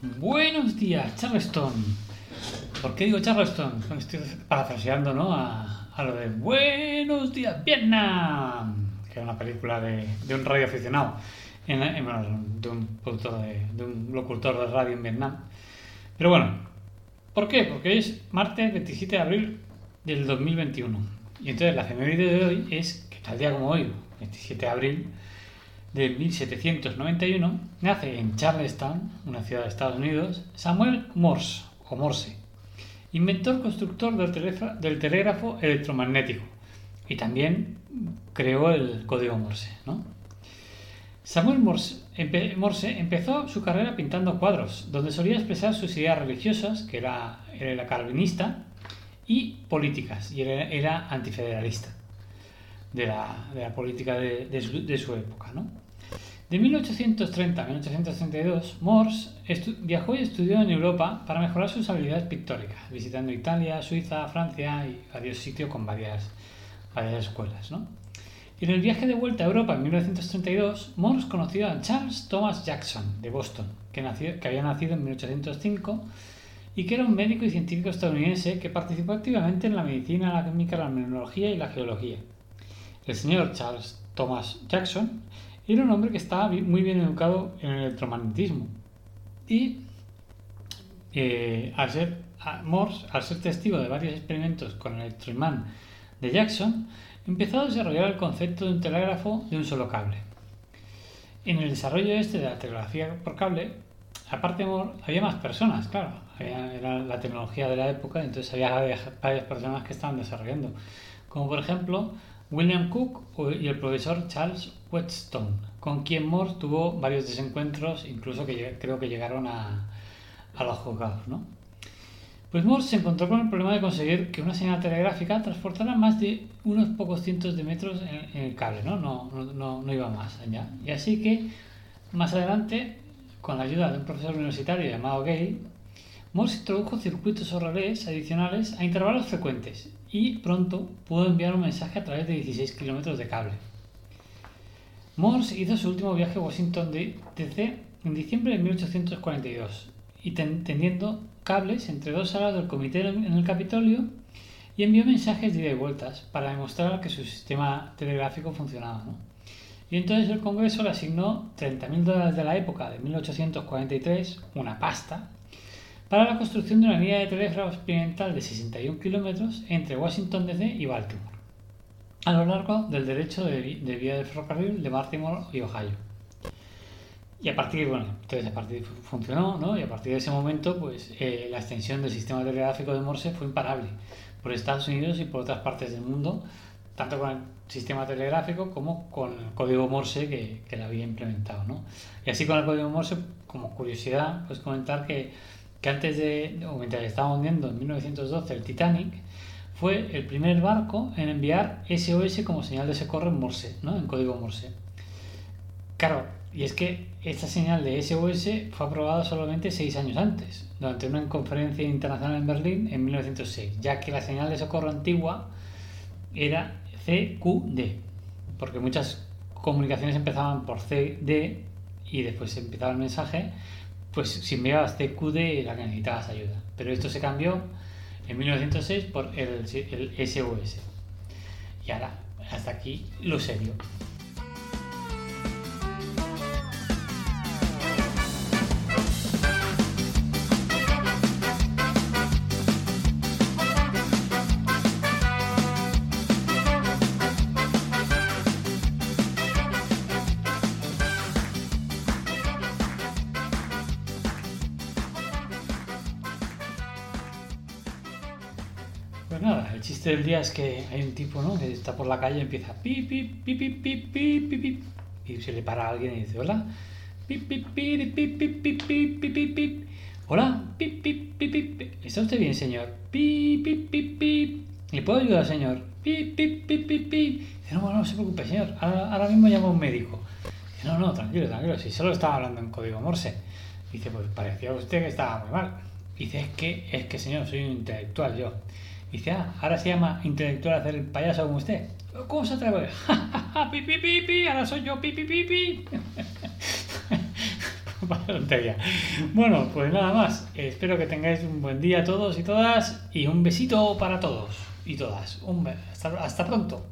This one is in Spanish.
Buenos días, Charleston. ¿Por qué digo Charleston? Estoy parafraseando, ¿no? A, a lo de Buenos días, Vietnam, que era una película de, un radio aficionado, en, en, de, un de un locutor de radio en Vietnam. Pero bueno, ¿por qué? Porque es martes 27 de abril del 2021. Y entonces la efeméride de hoy es que tal día como hoy, 27 de abril, de 1791, nace en Charleston, una ciudad de Estados Unidos, Samuel Morse, o Morse, inventor constructor del, telégrafo, electromagnético y también creó el código Morse. Samuel Morse, Morse, empezó su carrera pintando cuadros, donde solía expresar sus ideas religiosas, que era, era calvinista, y políticas, y era antifederalista de la, de la política de, de, su, época. ¿no? De 1830 a 1832, Morse viajó y estudió en Europa para mejorar sus habilidades pictóricas, visitando Italia, Suiza, Francia y varios sitios con varias, varias escuelas. ¿no? Y en el viaje de vuelta a Europa en 1932, Morse conoció a Charles Thomas Jackson, de Boston, que, nació, que había nacido en 1805 y que era un médico y científico estadounidense que participó activamente en la medicina, la química, la mineralogía y la geología. El señor Charles Thomas Jackson era un hombre que estaba muy bien educado en el electromagnetismo. Y eh, al ser Morse, al ser testigo de varios experimentos con el electroimán de Jackson, empezó a desarrollar el concepto de un telégrafo de un solo cable. En el desarrollo este de la telegrafía por cable, aparte de Morse, había más personas, claro, había, era la tecnología de la época, entonces había varias personas que estaban desarrollando, como por ejemplo William Cook y el profesor Charles Whetstone, con quien Morse tuvo varios desencuentros, incluso que creo que llegaron a, a los juzgados. ¿no? Pues Morse se encontró con el problema de conseguir que una señal telegráfica transportara más de unos pocos cientos de metros en, el cable, ¿no? No, no, no iba más allá. Y así que más adelante, con la ayuda de un profesor universitario llamado Gale, Morse introdujo circuitos o adicionales a intervalos frecuentes y pronto pudo enviar un mensaje a través de 16 kilómetros de cable. Morse hizo su último viaje a Washington DC en diciembre de 1842 y ten tendiendo cables entre dos salas del comité en el Capitolio y envió mensajes de ida y vueltas para demostrar que su sistema telegráfico funcionaba. Y entonces el Congreso le asignó 30.000 dólares de la época de 1843, una pasta, para la construcción de una línea de telégrafo experimental de 61 kilómetros entre Washington DC y Baltimore, a lo largo del derecho de, de vía de ferrocarril de Baltimore y Ohio. Y a partir, bueno, entonces a partir funcionó, ¿no? Y a partir de ese momento, pues eh, la extensión del sistema telegráfico de Morse fue imparable por Estados Unidos y por otras partes del mundo, tanto con el sistema telegráfico como con el código Morse que, que la había implementado, ¿no? Y así con el código Morse, como curiosidad, pues comentar que que antes de, mientras estaba hundiendo en 1912 el Titanic, fue el primer barco en enviar SOS como señal de socorro en Morse, ¿no? en código Morse. Claro, y es que esta señal de SOS fue aprobada solamente seis años antes, durante una conferencia internacional en Berlín en 1906, ya que la señal de socorro antigua era CQD, porque muchas comunicaciones empezaban por CD y después empezaba el mensaje pues si enviabas CQD era que necesitabas ayuda. Pero esto se cambió en 1906 por el, el SOS. Y ahora, hasta aquí lo serio. Pues nada, el chiste del día es que hay un tipo, ¿no? Que está por la calle y empieza pi, pi, pi, pi, pi, pi, pi, pi, y se le para a alguien y dice, hola, Pip, pip, pip, pip, pip, pip, pip, pip, pip, pip. Hola. Pip, pip, pip, pip. ¿Está usted bien, señor? Pip, pip, pip, pip. ¿Le puedo ayudar, señor? Pip, pip, pip, pip, pip. Dice, no, no se preocupe, señor. Ahora, ahora mismo llamo a un médico. Dice, no, no, tranquilo, tranquilo. Si solo estaba hablando en código Morse. Dice, pues parecía usted que estaba muy mal. Dice, es que, es que, señor, soy un intelectual yo. Dice, ah, ahora se llama intelectual hacer el payaso como usted. ¿Cómo se atreve? pi, pi, pi, pi, ahora soy yo, pi, pi, pi, pi. Bueno, pues nada más. Espero que tengáis un buen día todos y todas y un besito para todos y todas. Un hasta, hasta pronto.